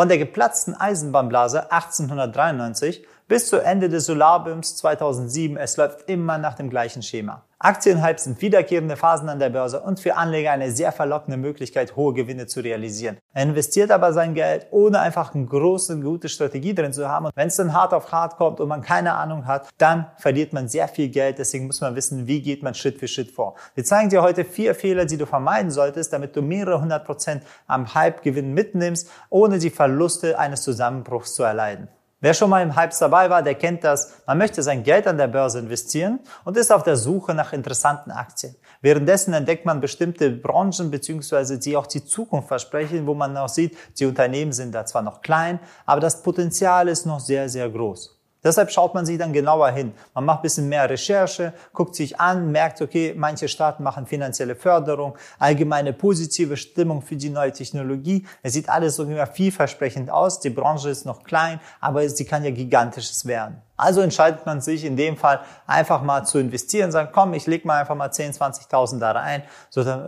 Von der geplatzten Eisenbahnblase 1893 bis zu Ende des Solarbooms 2007, es läuft immer nach dem gleichen Schema. Aktienhypes sind wiederkehrende Phasen an der Börse und für Anleger eine sehr verlockende Möglichkeit, hohe Gewinne zu realisieren. Er investiert aber sein Geld, ohne einfach eine große, gute Strategie drin zu haben. Und wenn es dann hart auf hart kommt und man keine Ahnung hat, dann verliert man sehr viel Geld. Deswegen muss man wissen, wie geht man Schritt für Schritt vor. Wir zeigen dir heute vier Fehler, die du vermeiden solltest, damit du mehrere hundert Prozent am Hype-Gewinn mitnimmst, ohne die Verluste eines Zusammenbruchs zu erleiden. Wer schon mal im Hypes dabei war, der kennt das. Man möchte sein Geld an der Börse investieren und ist auf der Suche nach interessanten Aktien. Währenddessen entdeckt man bestimmte Branchen beziehungsweise die auch die Zukunft versprechen, wo man auch sieht, die Unternehmen sind da zwar noch klein, aber das Potenzial ist noch sehr, sehr groß. Deshalb schaut man sich dann genauer hin. Man macht ein bisschen mehr Recherche, guckt sich an, merkt, okay, manche Staaten machen finanzielle Förderung, allgemeine positive Stimmung für die neue Technologie. Es sieht alles so vielversprechend aus. Die Branche ist noch klein, aber sie kann ja gigantisches werden. Also entscheidet man sich in dem Fall einfach mal zu investieren, sagen, komm, ich leg mal einfach mal 10, 20.000 da rein,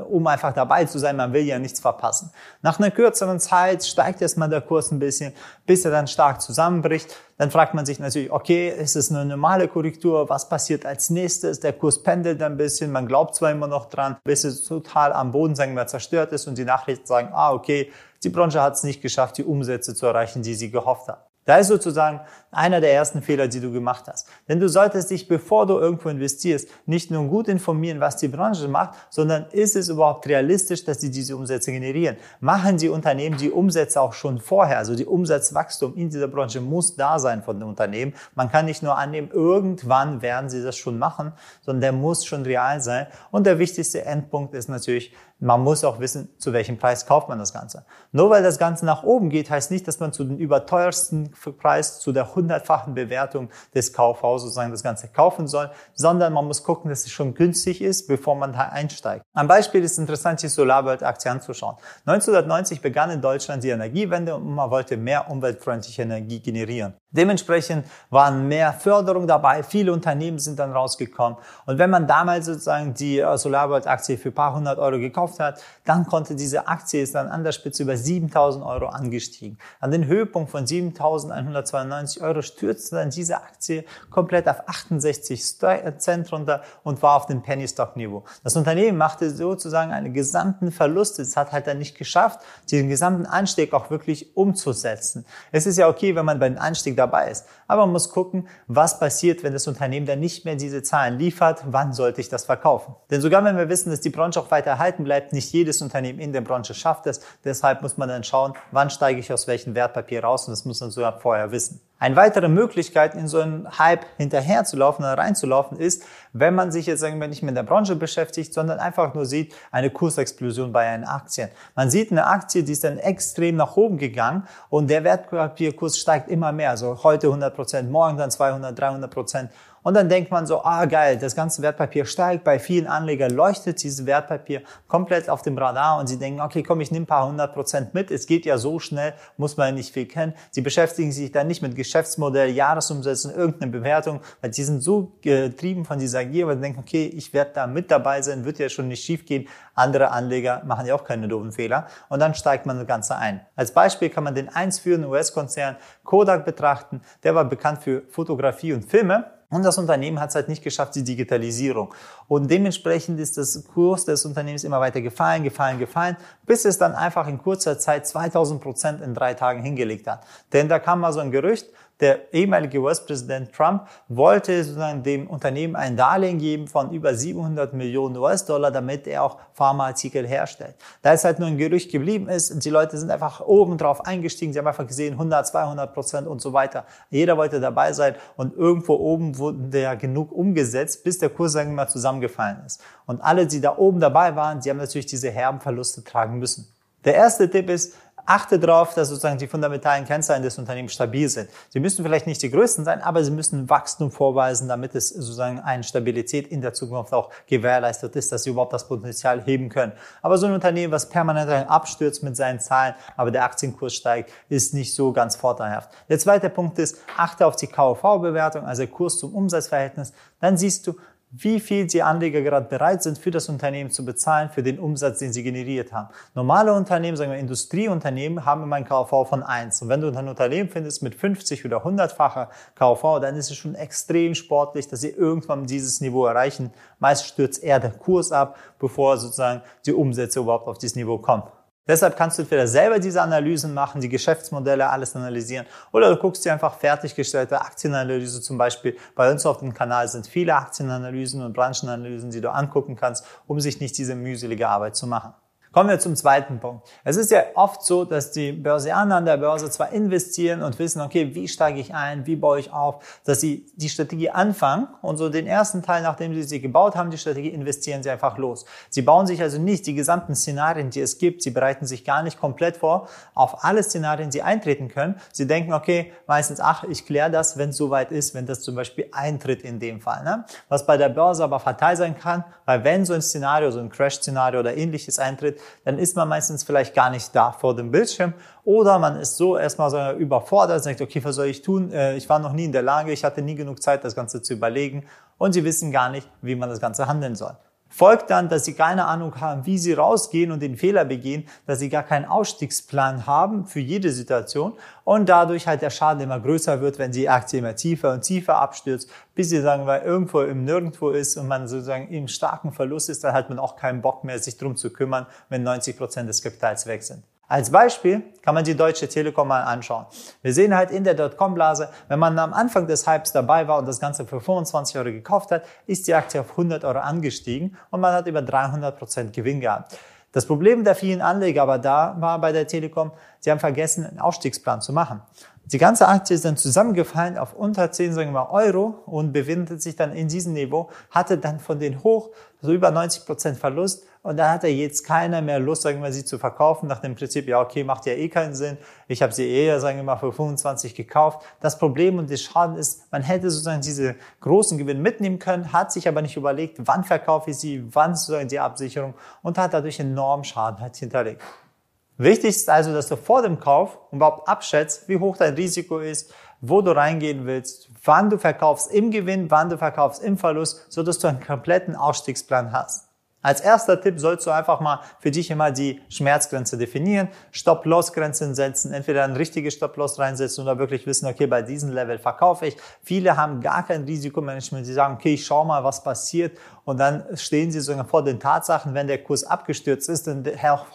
um einfach dabei zu sein. Man will ja nichts verpassen. Nach einer kürzeren Zeit steigt erstmal der Kurs ein bisschen, bis er dann stark zusammenbricht. Dann fragt man sich natürlich, okay, ist es eine normale Korrektur? Was passiert als nächstes? Der Kurs pendelt ein bisschen. Man glaubt zwar immer noch dran, bis es total am Boden, sagen wir, zerstört ist und die Nachrichten sagen, ah, okay, die Branche hat es nicht geschafft, die Umsätze zu erreichen, die sie gehofft hat. Da ist sozusagen einer der ersten Fehler, die du gemacht hast. Denn du solltest dich, bevor du irgendwo investierst, nicht nur gut informieren, was die Branche macht, sondern ist es überhaupt realistisch, dass sie diese Umsätze generieren? Machen die Unternehmen die Umsätze auch schon vorher? Also die Umsatzwachstum in dieser Branche muss da sein von den Unternehmen. Man kann nicht nur annehmen, irgendwann werden sie das schon machen, sondern der muss schon real sein. Und der wichtigste Endpunkt ist natürlich, man muss auch wissen, zu welchem Preis kauft man das Ganze. Nur weil das Ganze nach oben geht, heißt nicht, dass man zu den überteuersten Preis, zu der hundertfachen Bewertung des Kaufhauses sozusagen das Ganze kaufen soll, sondern man muss gucken, dass es schon günstig ist, bevor man da einsteigt. Ein Beispiel ist interessant, die Solarworld-Aktie anzuschauen. 1990 begann in Deutschland die Energiewende und man wollte mehr umweltfreundliche Energie generieren. Dementsprechend waren mehr Förderung dabei, viele Unternehmen sind dann rausgekommen. Und wenn man damals sozusagen die äh, SolarWorld-Aktie für paar hundert Euro gekauft hat, dann konnte diese Aktie ist dann an der Spitze über 7000 Euro angestiegen. An den Höhepunkt von 7192 Euro stürzte dann diese Aktie komplett auf 68 Cent runter und war auf dem Penny-Stock-Niveau. Das Unternehmen machte sozusagen einen gesamten Verlust. Es hat halt dann nicht geschafft, diesen gesamten Anstieg auch wirklich umzusetzen. Es ist ja okay, wenn man bei den Anstieg dabei ist. Aber man muss gucken, was passiert, wenn das Unternehmen dann nicht mehr diese Zahlen liefert, wann sollte ich das verkaufen. Denn sogar wenn wir wissen, dass die Branche auch weiter erhalten bleibt, nicht jedes Unternehmen in der Branche schafft es. Deshalb muss man dann schauen, wann steige ich aus welchem Wertpapier raus und das muss man sogar vorher wissen. Eine weitere Möglichkeit, in so einen Hype hinterherzulaufen oder reinzulaufen, ist, wenn man sich jetzt sagen wir, nicht mit der Branche beschäftigt, sondern einfach nur sieht, eine Kursexplosion bei einen Aktien. Man sieht eine Aktie, die ist dann extrem nach oben gegangen und der Wertpapierkurs steigt immer mehr. Also heute 100 Prozent, morgen dann 200, 300 Prozent. Und dann denkt man so, ah geil, das ganze Wertpapier steigt. Bei vielen Anlegern leuchtet dieses Wertpapier komplett auf dem Radar und sie denken, okay, komm, ich nehme ein paar hundert Prozent mit. Es geht ja so schnell, muss man nicht viel kennen. Sie beschäftigen sich dann nicht mit Geschäftsmodell, Jahresumsätzen, irgendeine Bewertung, weil die sind so getrieben von dieser Gier, weil sie denken, okay, ich werde da mit dabei sein, wird ja schon nicht schief gehen. Andere Anleger machen ja auch keine doofen Fehler. Und dann steigt man das Ganze ein. Als Beispiel kann man den eins führenden US-Konzern Kodak betrachten. Der war bekannt für Fotografie und Filme. Und das Unternehmen hat es halt nicht geschafft, die Digitalisierung. Und dementsprechend ist das Kurs des Unternehmens immer weiter gefallen, gefallen, gefallen, bis es dann einfach in kurzer Zeit 2000 Prozent in drei Tagen hingelegt hat. Denn da kam mal so ein Gerücht, der ehemalige US-Präsident Trump wollte sozusagen dem Unternehmen ein Darlehen geben von über 700 Millionen US-Dollar, damit er auch Pharmaartikel herstellt. Da es halt nur ein Gerücht geblieben ist, die Leute sind einfach oben drauf eingestiegen, sie haben einfach gesehen 100, 200 Prozent und so weiter. Jeder wollte dabei sein und irgendwo oben wurde ja genug umgesetzt, bis der Kurs sagen wir mal zusammengefallen ist. Und alle, die da oben dabei waren, die haben natürlich diese herben Verluste tragen müssen. Der erste Tipp ist, Achte darauf, dass sozusagen die fundamentalen Kennzahlen des Unternehmens stabil sind. Sie müssen vielleicht nicht die größten sein, aber sie müssen Wachstum vorweisen, damit es sozusagen eine Stabilität in der Zukunft auch gewährleistet ist, dass sie überhaupt das Potenzial heben können. Aber so ein Unternehmen, was permanent abstürzt mit seinen Zahlen, aber der Aktienkurs steigt, ist nicht so ganz vorteilhaft. Der zweite Punkt ist, achte auf die KV-Bewertung, also Kurs zum Umsatzverhältnis. Dann siehst du, wie viel die Anleger gerade bereit sind, für das Unternehmen zu bezahlen, für den Umsatz, den sie generiert haben. Normale Unternehmen, sagen wir Industrieunternehmen, haben immer ein KV von 1. Und wenn du ein Unternehmen findest mit 50 oder 100-facher KV, dann ist es schon extrem sportlich, dass sie irgendwann dieses Niveau erreichen. Meist stürzt eher der Kurs ab, bevor sozusagen die Umsätze überhaupt auf dieses Niveau kommen. Deshalb kannst du entweder selber diese Analysen machen, die Geschäftsmodelle, alles analysieren, oder du guckst dir einfach fertiggestellte Aktienanalyse zum Beispiel. Bei uns auf dem Kanal sind viele Aktienanalysen und Branchenanalysen, die du angucken kannst, um sich nicht diese mühselige Arbeit zu machen. Kommen wir zum zweiten Punkt. Es ist ja oft so, dass die Börsianer an der Börse zwar investieren und wissen, okay, wie steige ich ein, wie baue ich auf, dass sie die Strategie anfangen und so den ersten Teil, nachdem sie sie gebaut haben, die Strategie, investieren sie einfach los. Sie bauen sich also nicht die gesamten Szenarien, die es gibt, sie bereiten sich gar nicht komplett vor auf alle Szenarien, die eintreten können. Sie denken, okay, meistens, ach, ich kläre das, wenn es soweit ist, wenn das zum Beispiel eintritt in dem Fall. Ne? Was bei der Börse aber fatal sein kann, weil wenn so ein Szenario, so ein Crash-Szenario oder ähnliches eintritt, dann ist man meistens vielleicht gar nicht da vor dem Bildschirm. Oder man ist so erstmal so überfordert und sagt, okay, was soll ich tun? Äh, ich war noch nie in der Lage, ich hatte nie genug Zeit, das Ganze zu überlegen. Und sie wissen gar nicht, wie man das Ganze handeln soll folgt dann, dass sie keine Ahnung haben, wie sie rausgehen und den Fehler begehen, dass sie gar keinen Ausstiegsplan haben für jede Situation und dadurch halt der Schaden immer größer wird, wenn die Aktie immer tiefer und tiefer abstürzt, bis sie sagen wir irgendwo im Nirgendwo ist und man sozusagen im starken Verlust ist, dann hat man auch keinen Bock mehr, sich drum zu kümmern, wenn 90 Prozent des Kapitals weg sind. Als Beispiel kann man die Deutsche Telekom mal anschauen. Wir sehen halt in der Dotcom-Blase, wenn man am Anfang des Hypes dabei war und das Ganze für 25 Euro gekauft hat, ist die Aktie auf 100 Euro angestiegen und man hat über 300 Prozent Gewinn gehabt. Das Problem der vielen Anleger aber da war bei der Telekom, sie haben vergessen, einen Ausstiegsplan zu machen. Die ganze Aktie ist dann zusammengefallen auf unter 10 sagen wir mal, Euro und befindet sich dann in diesem Niveau, hatte dann von den hoch so über 90 Prozent Verlust und da hatte jetzt keiner mehr Lust, sagen wir, sie zu verkaufen nach dem Prinzip, ja okay, macht ja eh keinen Sinn, ich habe sie eher, sagen wir mal, für 25 gekauft. Das Problem und der Schaden ist, man hätte sozusagen diese großen Gewinne mitnehmen können, hat sich aber nicht überlegt, wann verkaufe ich sie, wann sozusagen die Absicherung und hat dadurch enormen Schaden halt hinterlegt. Wichtig ist also, dass du vor dem Kauf überhaupt abschätzt, wie hoch dein Risiko ist, wo du reingehen willst, wann du verkaufst im Gewinn, wann du verkaufst im Verlust, so dass du einen kompletten Ausstiegsplan hast. Als erster Tipp sollst du einfach mal für dich immer die Schmerzgrenze definieren, Stop-Loss-Grenzen setzen, entweder ein richtiges Stop-Loss reinsetzen oder wirklich wissen, okay, bei diesem Level verkaufe ich. Viele haben gar kein Risikomanagement, sie sagen, okay, ich schau mal, was passiert und dann stehen sie sogar vor den Tatsachen, wenn der Kurs abgestürzt ist, dann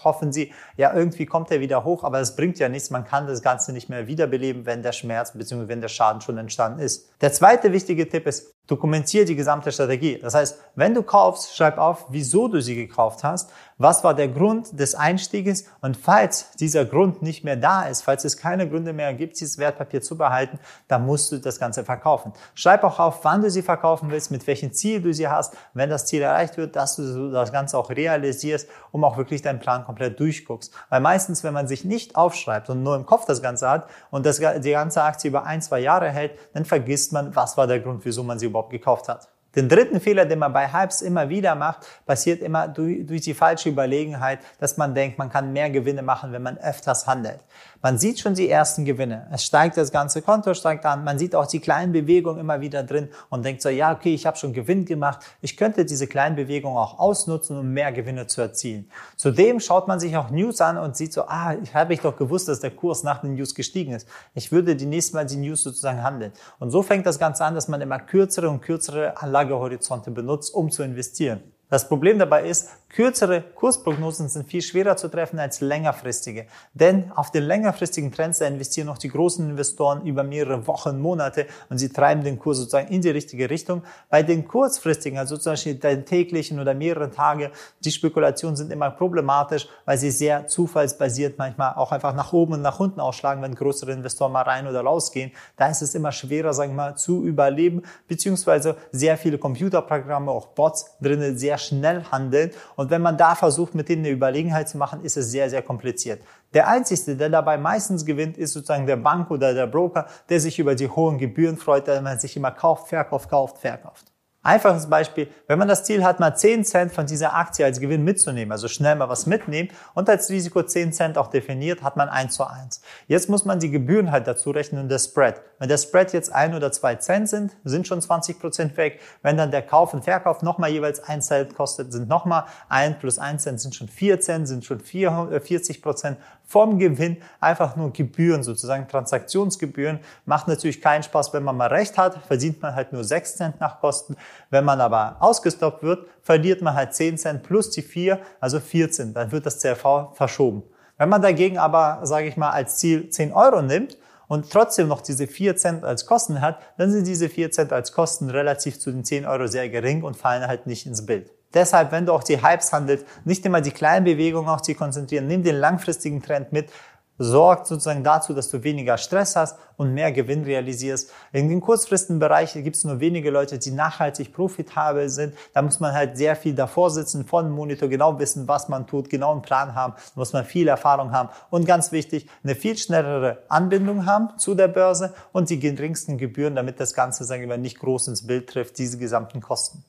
hoffen sie, ja, irgendwie kommt er wieder hoch, aber es bringt ja nichts, man kann das Ganze nicht mehr wiederbeleben, wenn der Schmerz bzw. wenn der Schaden schon entstanden ist. Der zweite wichtige Tipp ist, dokumentiere die gesamte Strategie. Das heißt, wenn du kaufst, schreib auf, wieso du sie gekauft hast, was war der Grund des Einstieges und falls dieser Grund nicht mehr da ist, falls es keine Gründe mehr gibt, dieses Wertpapier zu behalten, dann musst du das Ganze verkaufen. Schreib auch auf, wann du sie verkaufen willst, mit welchem Ziel du sie hast, wenn das Ziel erreicht wird, dass du das Ganze auch realisierst, um auch wirklich deinen Plan komplett durchguckst. Weil meistens, wenn man sich nicht aufschreibt und nur im Kopf das Ganze hat und das, die ganze Aktie über ein, zwei Jahre hält, dann vergisst man, was war der Grund, wieso man sie überhaupt gekauft hat. Den dritten Fehler, den man bei Hypes immer wieder macht, passiert immer durch, die falsche Überlegenheit, dass man denkt, man kann mehr Gewinne machen, wenn man öfters handelt. Man sieht schon die ersten Gewinne. Es steigt das ganze Konto, steigt an. Man sieht auch die kleinen Bewegungen immer wieder drin und denkt so, ja, okay, ich habe schon Gewinn gemacht. Ich könnte diese kleinen Bewegungen auch ausnutzen, um mehr Gewinne zu erzielen. Zudem schaut man sich auch News an und sieht so, ah, ich habe ich doch gewusst, dass der Kurs nach den News gestiegen ist. Ich würde die nächste Mal die News sozusagen handeln. Und so fängt das Ganze an, dass man immer kürzere und kürzere Anlagehorizonte benutzt, um zu investieren. Das Problem dabei ist, kürzere Kursprognosen sind viel schwerer zu treffen als längerfristige. Denn auf den längerfristigen Trends, investieren noch die großen Investoren über mehrere Wochen, Monate und sie treiben den Kurs sozusagen in die richtige Richtung. Bei den kurzfristigen, also zum Beispiel den täglichen oder mehreren Tage, die Spekulationen sind immer problematisch, weil sie sehr zufallsbasiert manchmal auch einfach nach oben und nach unten ausschlagen, wenn größere Investoren mal rein oder rausgehen. Da ist es immer schwerer, sagen wir mal, zu überleben, beziehungsweise sehr viele Computerprogramme, auch Bots drinnen sehr schnell handeln. Und wenn man da versucht, mit denen eine Überlegenheit zu machen, ist es sehr, sehr kompliziert. Der Einzige, der dabei meistens gewinnt, ist sozusagen der Bank oder der Broker, der sich über die hohen Gebühren freut, weil man sich immer kauft, verkauft, kauft, verkauft. Einfaches Beispiel, wenn man das Ziel hat, mal 10 Cent von dieser Aktie als Gewinn mitzunehmen, also schnell mal was mitnehmen und als Risiko 10 Cent auch definiert, hat man 1 zu 1. Jetzt muss man die Gebühren halt dazu rechnen und der Spread. Wenn der Spread jetzt 1 oder 2 Cent sind, sind schon 20 Prozent weg. Wenn dann der Kauf und Verkauf nochmal jeweils 1 Cent kostet, sind nochmal 1 plus 1 Cent sind schon 4 Cent, sind schon 40 Prozent vom Gewinn einfach nur Gebühren, sozusagen Transaktionsgebühren. Macht natürlich keinen Spaß, wenn man mal recht hat, verdient man halt nur 6 Cent nach Kosten. Wenn man aber ausgestoppt wird, verliert man halt 10 Cent plus die 4, also 14. Dann wird das CRV verschoben. Wenn man dagegen aber, sage ich mal, als Ziel 10 Euro nimmt und trotzdem noch diese 4 Cent als Kosten hat, dann sind diese 4 Cent als Kosten relativ zu den 10 Euro sehr gering und fallen halt nicht ins Bild. Deshalb, wenn du auch die Hypes handelst, nicht immer die kleinen Bewegungen auf sich konzentrieren, nimm den langfristigen Trend mit, sorgt sozusagen dazu, dass du weniger Stress hast und mehr Gewinn realisierst. In den kurzfristigen Bereichen gibt es nur wenige Leute, die nachhaltig profitabel sind. Da muss man halt sehr viel davor sitzen, vor dem Monitor genau wissen, was man tut, genau einen Plan haben, muss man viel Erfahrung haben und ganz wichtig, eine viel schnellere Anbindung haben zu der Börse und die geringsten Gebühren, damit das Ganze, sagen wir, nicht groß ins Bild trifft, diese gesamten Kosten.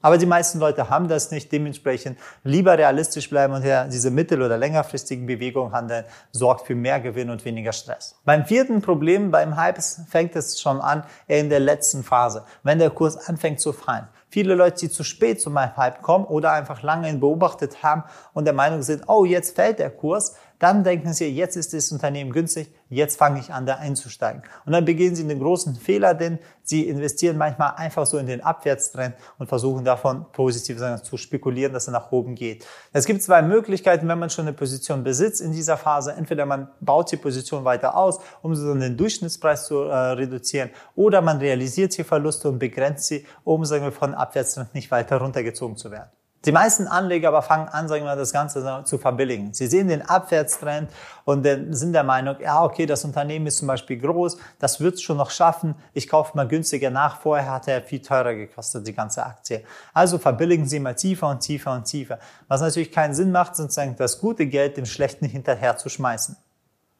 Aber die meisten Leute haben das nicht. Dementsprechend lieber realistisch bleiben und ja, diese mittel- oder längerfristigen Bewegungen handeln, sorgt für mehr Gewinn und weniger Stress. Beim vierten Problem beim Hypes fängt es schon an in der letzten Phase, wenn der Kurs anfängt zu fallen. Viele Leute, die zu spät zu meinem Hype kommen oder einfach lange ihn beobachtet haben und der Meinung sind, oh, jetzt fällt der Kurs, dann denken sie, jetzt ist das Unternehmen günstig, jetzt fange ich an, da einzusteigen. Und dann begehen sie einen großen Fehler, denn sie investieren manchmal einfach so in den Abwärtstrend und versuchen davon positiv zu spekulieren, dass er nach oben geht. Es gibt zwei Möglichkeiten, wenn man schon eine Position besitzt in dieser Phase. Entweder man baut die Position weiter aus, um so den Durchschnittspreis zu äh, reduzieren, oder man realisiert die Verluste und begrenzt sie, um sagen wir, von Abwärtstrend nicht weiter runtergezogen zu werden. Die meisten Anleger aber fangen an, sagen wir, das Ganze zu verbilligen. Sie sehen den Abwärtstrend und sind der Meinung, ja, okay, das Unternehmen ist zum Beispiel groß, das wird es schon noch schaffen, ich kaufe mal günstiger nach, vorher hat er viel teurer gekostet, die ganze Aktie. Also verbilligen Sie mal tiefer und tiefer und tiefer. Was natürlich keinen Sinn macht, sozusagen das gute Geld dem schlechten hinterher zu schmeißen.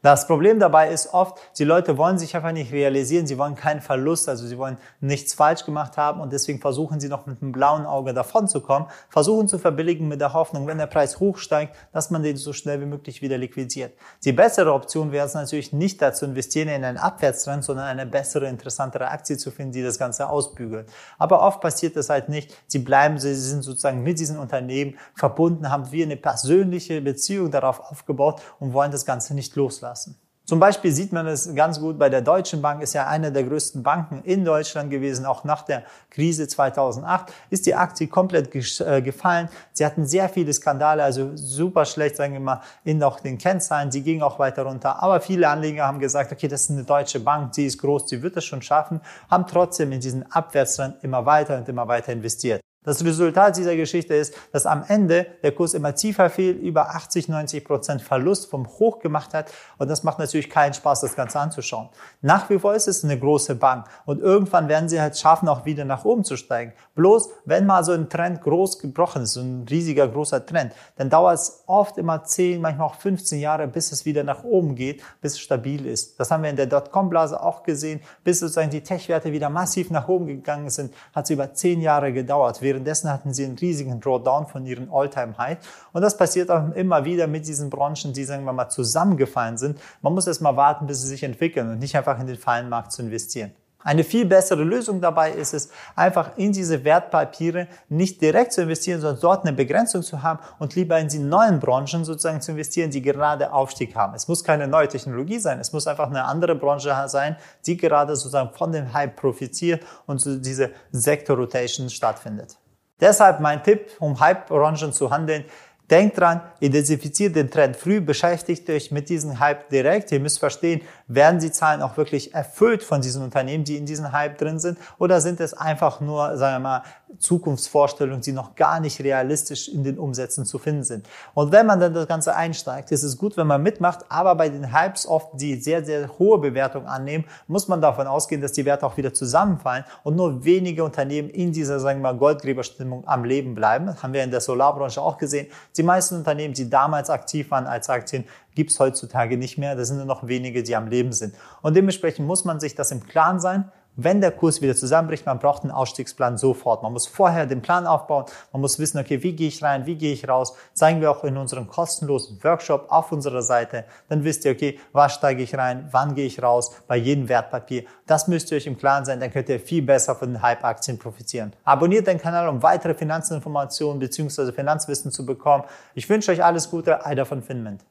Das Problem dabei ist oft, die Leute wollen sich einfach nicht realisieren, sie wollen keinen Verlust, also sie wollen nichts falsch gemacht haben und deswegen versuchen sie noch mit einem blauen Auge davon zu kommen, versuchen zu verbilligen mit der Hoffnung, wenn der Preis hochsteigt, dass man den so schnell wie möglich wieder liquidiert. Die bessere Option wäre es natürlich nicht dazu investieren in einen Abwärtstrend, sondern eine bessere, interessantere Aktie zu finden, die das Ganze ausbügelt. Aber oft passiert das halt nicht. Sie bleiben, sie sind sozusagen mit diesen Unternehmen verbunden, haben wie eine persönliche Beziehung darauf aufgebaut und wollen das Ganze nicht loslassen lassen. Zum Beispiel sieht man es ganz gut bei der Deutschen Bank, ist ja eine der größten Banken in Deutschland gewesen, auch nach der Krise 2008, ist die Aktie komplett äh, gefallen. Sie hatten sehr viele Skandale, also super schlecht, sagen wir mal, in auch den Kennzahlen. Sie gingen auch weiter runter. Aber viele Anleger haben gesagt, okay, das ist eine deutsche Bank, sie ist groß, sie wird es schon schaffen, haben trotzdem in diesen Abwärtstrend immer weiter und immer weiter investiert. Das Resultat dieser Geschichte ist, dass am Ende der Kurs immer tiefer fiel, über 80, 90 Prozent Verlust vom Hoch gemacht hat. Und das macht natürlich keinen Spaß, das Ganze anzuschauen. Nach wie vor ist es eine große Bank. Und irgendwann werden sie halt schaffen, auch wieder nach oben zu steigen. Bloß, wenn mal so ein Trend groß gebrochen ist, so ein riesiger, großer Trend, dann dauert es oft immer 10, manchmal auch 15 Jahre, bis es wieder nach oben geht, bis es stabil ist. Das haben wir in der Dotcom-Blase auch gesehen. Bis sozusagen die Tech-Werte wieder massiv nach oben gegangen sind, hat es über 10 Jahre gedauert Währenddessen hatten sie einen riesigen Drawdown von ihren All-Time-High. Und das passiert auch immer wieder mit diesen Branchen, die, sagen wir mal, zusammengefallen sind. Man muss erst mal warten, bis sie sich entwickeln und nicht einfach in den Fallenmarkt zu investieren. Eine viel bessere Lösung dabei ist es, einfach in diese Wertpapiere nicht direkt zu investieren, sondern dort eine Begrenzung zu haben und lieber in die neuen Branchen sozusagen zu investieren, die gerade Aufstieg haben. Es muss keine neue Technologie sein, es muss einfach eine andere Branche sein, die gerade sozusagen von dem Hype profitiert und so diese Sektor-Rotation stattfindet. Deshalb mein Tipp, um Hype-Branchen zu handeln, Denkt dran, identifiziert den Trend früh, beschäftigt euch mit diesem Hype direkt. Ihr müsst verstehen, werden die Zahlen auch wirklich erfüllt von diesen Unternehmen, die in diesem Hype drin sind, oder sind es einfach nur, sagen wir mal, Zukunftsvorstellungen, die noch gar nicht realistisch in den Umsätzen zu finden sind. Und wenn man dann das Ganze einsteigt, ist es gut, wenn man mitmacht, aber bei den Hypes oft, die sehr, sehr hohe Bewertung annehmen, muss man davon ausgehen, dass die Werte auch wieder zusammenfallen und nur wenige Unternehmen in dieser, sagen wir mal, Goldgräberstimmung am Leben bleiben. Das haben wir in der Solarbranche auch gesehen. Die meisten Unternehmen, die damals aktiv waren als Aktien, gibt es heutzutage nicht mehr. Das sind nur noch wenige, die am Leben sind. Und dementsprechend muss man sich das im Klaren sein, wenn der Kurs wieder zusammenbricht, man braucht einen Ausstiegsplan sofort. Man muss vorher den Plan aufbauen, man muss wissen, okay, wie gehe ich rein, wie gehe ich raus, zeigen wir auch in unserem kostenlosen Workshop auf unserer Seite, dann wisst ihr, okay, was steige ich rein, wann gehe ich raus, bei jedem Wertpapier. Das müsst ihr euch im Klaren sein, dann könnt ihr viel besser von den Hype-Aktien profitieren. Abonniert den Kanal, um weitere Finanzinformationen bzw. Finanzwissen zu bekommen. Ich wünsche euch alles Gute, Eider von Finment.